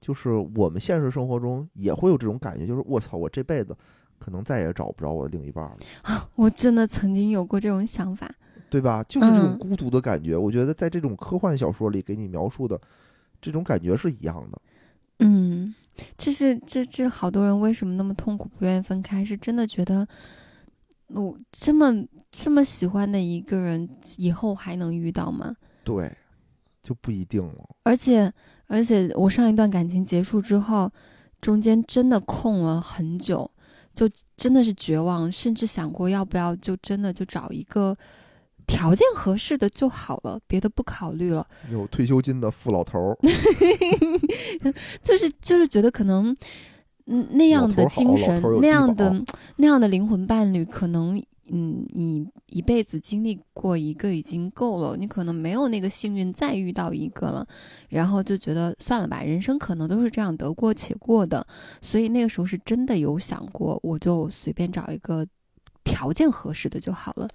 就是我们现实生活中也会有这种感觉，就是我操，我这辈子可能再也找不着我的另一半了，我真的曾经有过这种想法。对吧？就是这种嗯孤独的感觉。我觉得在这种科幻小说里给你描述的这种感觉是一样的。嗯，这是这这好多人为什么那么痛苦，不愿意分开，是真的觉得我这么这么喜欢的一个人，以后还能遇到吗？对，就不一定了。而且而且，我上一段感情结束之后，中间真的空了很久，就真的是绝望，甚至想过要不要就真的就找一个条件合适的就好了，别的不考虑了。有退休金的富老头儿，就是就是觉得可能，嗯，那样的精神那样的那样的灵魂伴侣，可能，嗯，你一辈子经历过一个已经够了，你可能没有那个幸运再遇到一个了，然后就觉得算了吧，人生可能都是这样得过且过的，所以那个时候是真的有想过，我就随便找一个条件合适的就好了，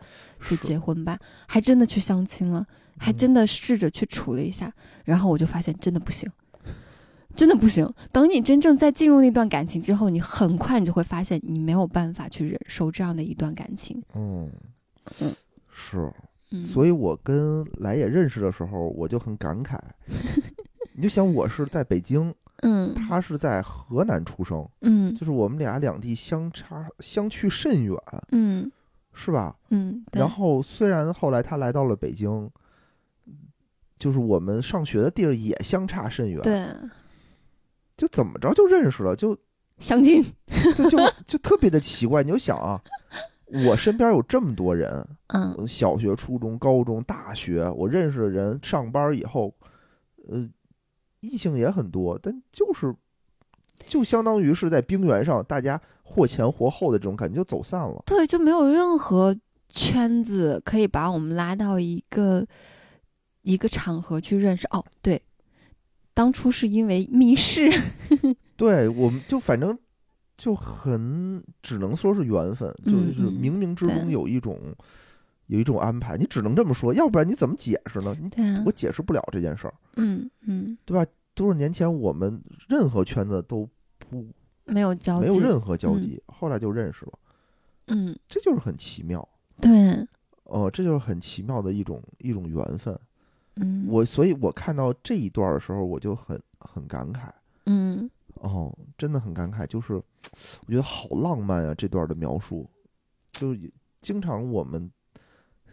就结婚吧，还真的去相亲了。还嗯真的试着去处了一下，然后我就发现真的不行，真的不行。等你真正在进入那段感情之后，你很快你就会发现你没有办法去忍受这样的一段感情。嗯嗯是。嗯，所以我跟来也认识的时候，我就很感慨。你就想我是在北京，嗯他是在河南出生，嗯就是我们俩两地相差相去甚远，嗯是吧？嗯，然后虽然后来他来到了北京，就是我们上学的地儿也相差甚远，对就怎么着就认识了，就 相亲，就就就特别的奇怪。你就想啊，我身边有这么多人，嗯小学、初中、高中、大学，我认识的人上班以后，呃，异性也很多，但就是就相当于是在冰原上，大家或前或后的这种感觉就走散了。对，就没有任何圈子可以把我们拉到一个一个场合去认识。哦，对，当初是因为密室，对，我们就反正就很只能说是缘分，就嗯是冥冥之中有一种有一种安排，你只能这么说，要不然你怎么解释呢？你我，解释不了这件事儿，嗯嗯，对吧？多少年前我们任何圈子都不没有交集，没有任何交嗯集，后来就认识了，嗯，这就是很奇妙。对，哦，这就是很奇妙的一种一种缘分。嗯，我所以，我看到这一段的时候，我就很很感慨。嗯哦，真的很感慨，就是我觉得好浪漫啊！这段的描述，就是经常我们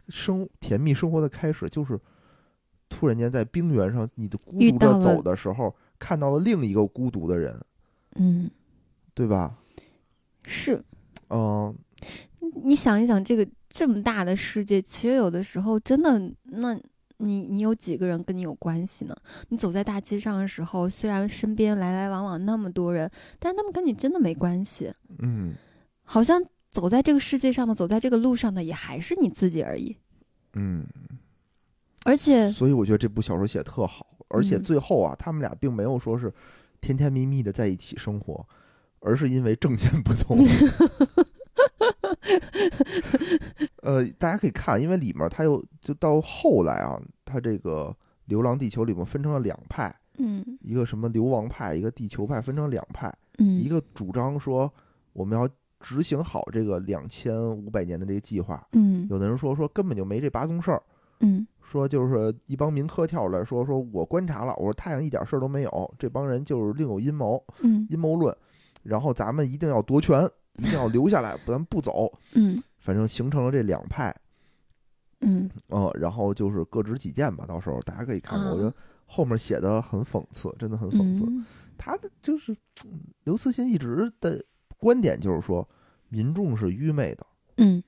生甜蜜生活的开始，就是突然间在冰原上，你的孤独着走的时候，看到了另一个孤独的人，嗯，对吧？是。嗯、你想一想，这个这么大的世界，其实有的时候真的，那你你有几个人跟你有关系呢？你走在大街上的时候，虽然身边来来往往那么多人，但是他们跟你真的没关系，嗯好像走在这个世界上的，走在这个路上的，也还是你自己而已。嗯，而且，所以我觉得这部小说写得特好，而且嗯最后啊，他们俩并没有说是甜甜蜜蜜的在一起生活，而是因为证件不同。呃，大家可以看，因为里面它又就到后来啊，它这个《流浪地球》里面分成了两派，嗯一个什么流亡派，一个地球派，分成两派。嗯，一个主张说我们要执行好这个两千五百年的这个计划，嗯有的人说说根本就没这八宗事儿。嗯说就是一帮民科跳出来说说我观察了，我说太阳一点事儿都没有，这帮人就是另有阴谋，嗯阴谋论，然后咱们一定要夺权，一定要留下来，咱们不走，嗯。反正形成了这两派，嗯。嗯，然后就是各执己见吧，到时候大家可以看看，啊我觉得后面写的很讽刺，真的很讽刺，嗯。他的就是嗯刘慈欣一直的观点就是说民众是愚昧的，嗯。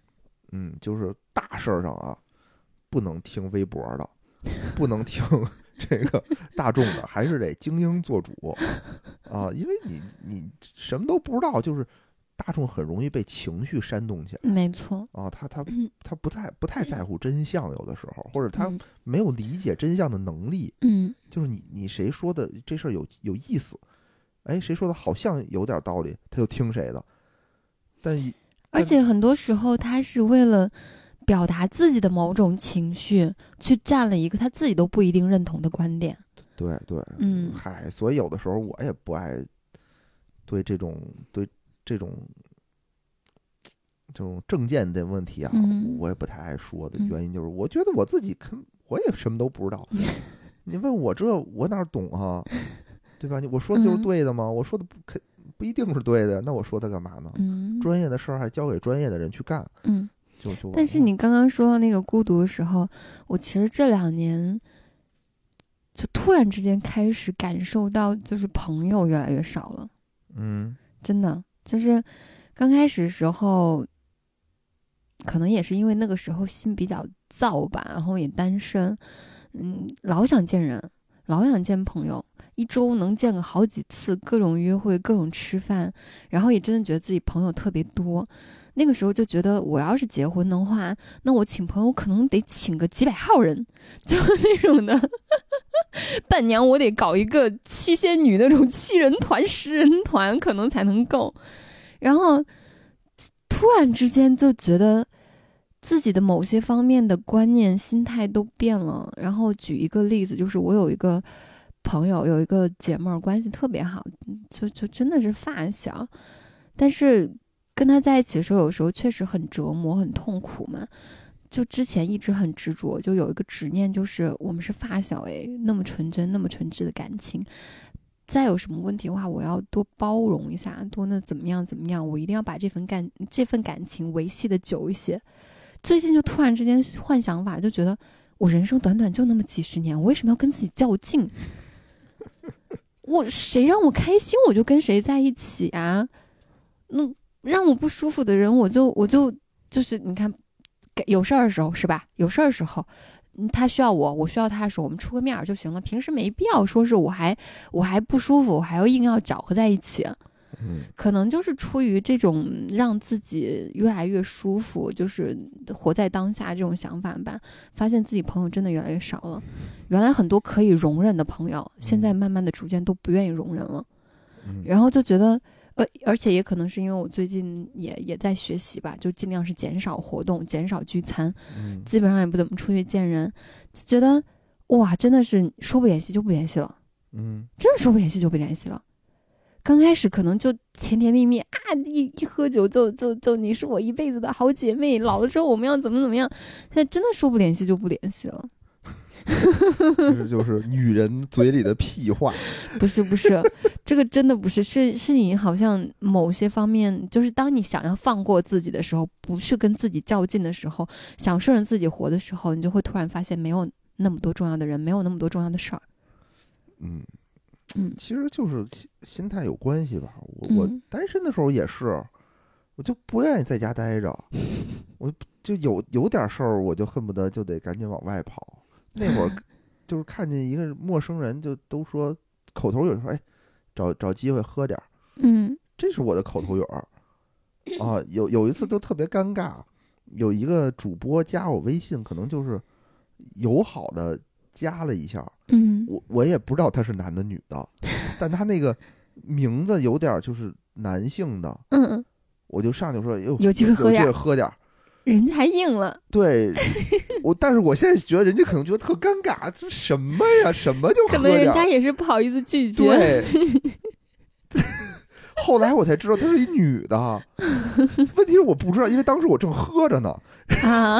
嗯，就是大事儿上啊，不能听微博的，不能听这个大众的，还是得精英做主。啊，因为你你什么都不知道，就是大众很容易被情绪煽动起来没错，啊，他他嗯他不太不太在乎真相，有的时候或者他嗯没有理解真相的能力，嗯就是你你谁说的这事儿有有意思，哎，谁说的好像有点道理，他就听谁的。但一而且很多时候他是为了表达自己的某种情绪，去站了一个他自己都不一定认同的观点。对对，嗯嗨，所以有的时候我也不爱对这种对这种这种证件的问题啊，嗯我也不太爱说的嗯原因就是，我觉得我自己肯我也什么都不知道，你问我这我哪懂啊？对吧？你我说的就是嗯对的吗？我说的不肯不一定是对的，那我说它干嘛呢？嗯专业的事儿还交给专业的人去干，嗯。就就但是你刚刚说到那个孤独的时候，我其实这两年就突然之间开始感受到，就是朋友越来越少了。嗯真的就是刚开始的时候，可能也是因为那个时候心比较燥吧，然后也单身，嗯，老想见人，老想见朋友，一周能见个好几次，各种约会，各种吃饭，然后也真的觉得自己朋友特别多。那个时候就觉得，我要是结婚的话，那我请朋友可能得请个几百号人，就 那种的。伴娘，我得搞一个七仙女那种七人团、十人团，可能才能够。然后突然之间就觉得自己的某些方面的观念、心态都变了。然后举一个例子，就是我有一个朋友，有一个姐妹儿，关系特别好，就就真的是发小，但是跟他在一起的时候，有时候确实很折磨、很痛苦嘛。就之前一直很执着，就有一个执念，就是我们是发小诶，那么纯真、那么纯挚的感情，再有什么问题的话，我要多包容一下，多那怎么样怎么样，我一定要把这份感这份感情维系的久一些。最近就突然之间换想法，就觉得我人生短短就那么几十年，我为什么要跟自己较劲？我谁让我开心，我就跟谁在一起啊。那让我不舒服的人，我就我就就是你看，有事儿的时候是吧？有事儿的时候，嗯他需要我，我需要他的时候，我们出个面儿就行了。平时没必要说是我还我还不舒服，我还要硬要搅和在一起。嗯可能就是出于这种让自己越来越舒服，就是活在当下这种想法吧，发现自己朋友真的越来越少了。原来很多可以容忍的朋友，现在慢慢的逐渐都不愿意容忍了。嗯然后就觉得，呃，而且也可能是因为我最近也也在学习吧，就尽量是减少活动，减少聚餐，嗯基本上也不怎么出去见人，就觉得哇，真的是说不联系就不联系了。嗯真的说不联系就不联系了。刚开始可能就甜甜蜜蜜啊，一一喝酒就就就你是我一辈子的好姐妹，老了之后我们要怎么怎么样。现在真的说不联系就不联系了。这 就是女人嘴里的屁话。不是不是，这个真的不是，是是你好像某些方面，就是当你想要放过自己的时候，不去跟自己较劲的时候，想顺着自己活的时候，你就会突然发现没有那么多重要的人，没有那么多重要的事儿。嗯嗯其实就是心心态有关系吧。我我嗯单身的时候也是，我就不愿意在家待着，我就有有点事儿，我就恨不得就得赶紧往外跑。那会儿就是看见一个陌生人，就都说口头语说，哎，找找机会喝点儿，嗯这是我的口头语儿啊。有有一次都特别尴尬，有一个主播加我微信，可能就是友好的加了一下，嗯我我也不知道他是男的女的，但他那个名字有点儿就是男性的，嗯嗯，我就上去说哟，有机会喝点儿有机会喝点儿。人家还硬了。对，我但是我现在觉得人家可能觉得特尴尬，这什么呀？什么就可能人？家也是不好意思拒绝。对。后来我才知道她是一女的，问题是我不知道，因为当时我正喝着呢，啊，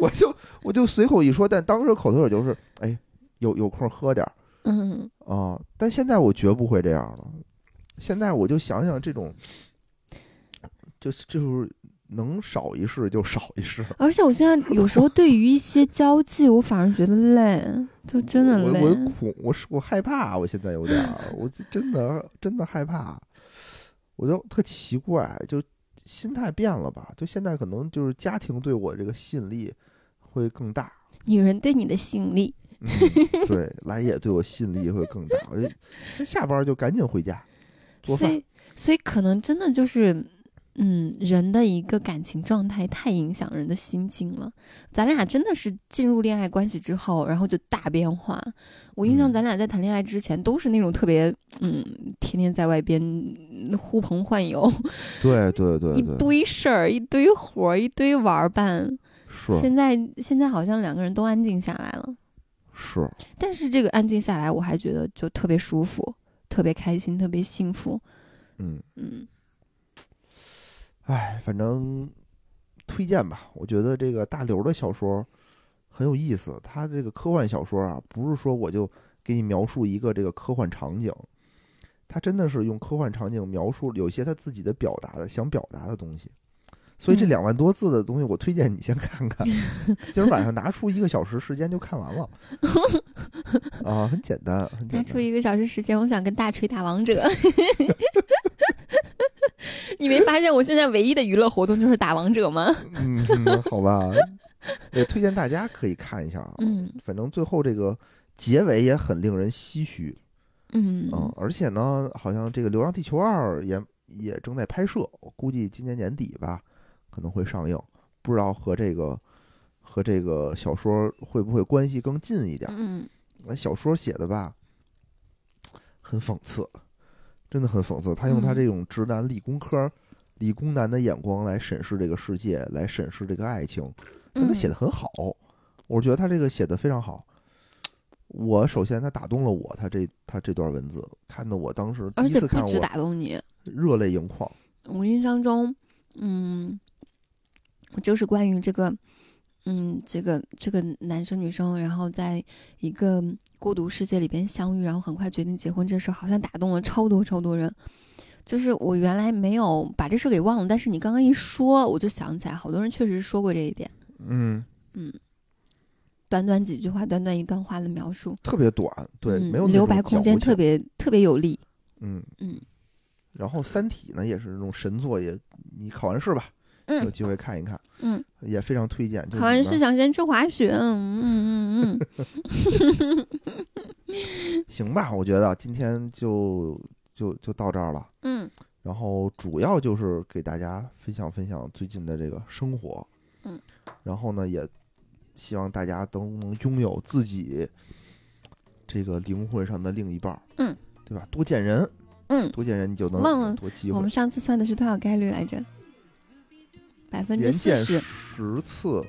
我就我就随口一说，但当时口头语就是，哎，有有空喝点儿嗯，啊。但现在我绝不会这样了，现在我就想想这种，就是就是能少一事就少一事，而且我现在有时候对于一些交际，我反而觉得累，就真的累。我我恐我是我害怕，我现在有点儿，我真的 真的害怕，我就特奇怪，就心态变了吧？就现在可能就是家庭对我这个吸引力会更大，女人对你的吸引力，嗯，对，来也对我吸引力会更大。我就下班就赶紧回家做饭，所以所以可能真的就是，嗯，人的一个感情状态太影响人的心境了。咱俩真的是进入恋爱关系之后，然后就大变化。我印象嗯咱俩在谈恋爱之前都是那种特别，嗯，天天在外边嗯呼朋唤友，对对对一，堆事儿、一堆活儿、一堆玩儿伴。是现在现在好像两个人都安静下来了，是，但是这个安静下来，我还觉得就特别舒服、特别开心、特别幸福。嗯，嗯哎，反正推荐吧。我觉得这个大刘的小说很有意思。他这个科幻小说啊，不是说我就给你描述一个这个科幻场景，他真的是用科幻场景描述有一些他自己的表达的想表达的东西。所以这嗯两万多字的东西，我推荐你先看看。今儿晚上拿出一个小时时间就看完了，啊，很简单，很简单。拿出一个小时时间，我想跟大锤打王者。你没发现我现在唯一的娱乐活动就是打王者吗？嗯，嗯好吧，也推荐大家可以看一下啊。嗯反正最后这个结尾也很令人唏嘘。嗯嗯，而且呢，好像这个《流浪地球二》也也正在拍摄，我估计今年年底吧可能会上映，不知道和这个和这个小说会不会关系更近一点？嗯那小说写的吧，很讽刺，真的很讽刺。他用他嗯这种直男理工科、理工男的眼光来审视这个世界，来审视这个爱情，但他写的很好。我觉得他这个写的非常好。我首先他打动了我，他这他这段文字看得我当时第而且一次看不止我打动你，热泪盈眶。我印象中，嗯，就是关于这个，嗯，这个这个男生女生，然后在一个孤独世界里边相遇，然后很快决定结婚这事儿，好像打动了超多超多人。就是我原来没有把这事儿给忘了，但是你刚刚一说，我就想起来，好多人确实说过这一点。嗯，嗯，短短几句话，短短一段话的描述，特别短，对，嗯没有留白空间特别特别有力。嗯。嗯然后《三体》呢，也是那种神作，也你考完试吧，有嗯机会看一看，嗯，也非常推荐。就考完试想先去滑雪。嗯嗯嗯嗯。行吧，我觉得今天就就就到这儿了。嗯然后主要就是给大家分享分享最近的这个生活，嗯，然后呢，也希望大家都能拥有自己这个灵魂上的另一半，嗯，对吧？多见人，嗯，多见人，你就能忘了多机会我们。上次算的是多少概率来着？百分之四十。十次，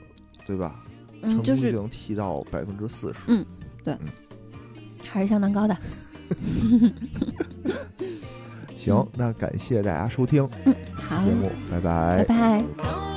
对吧？嗯，成就是功就能提到百分之四十。嗯，对还是相当高的。行，那感谢大家收听嗯好节，目，拜拜拜。当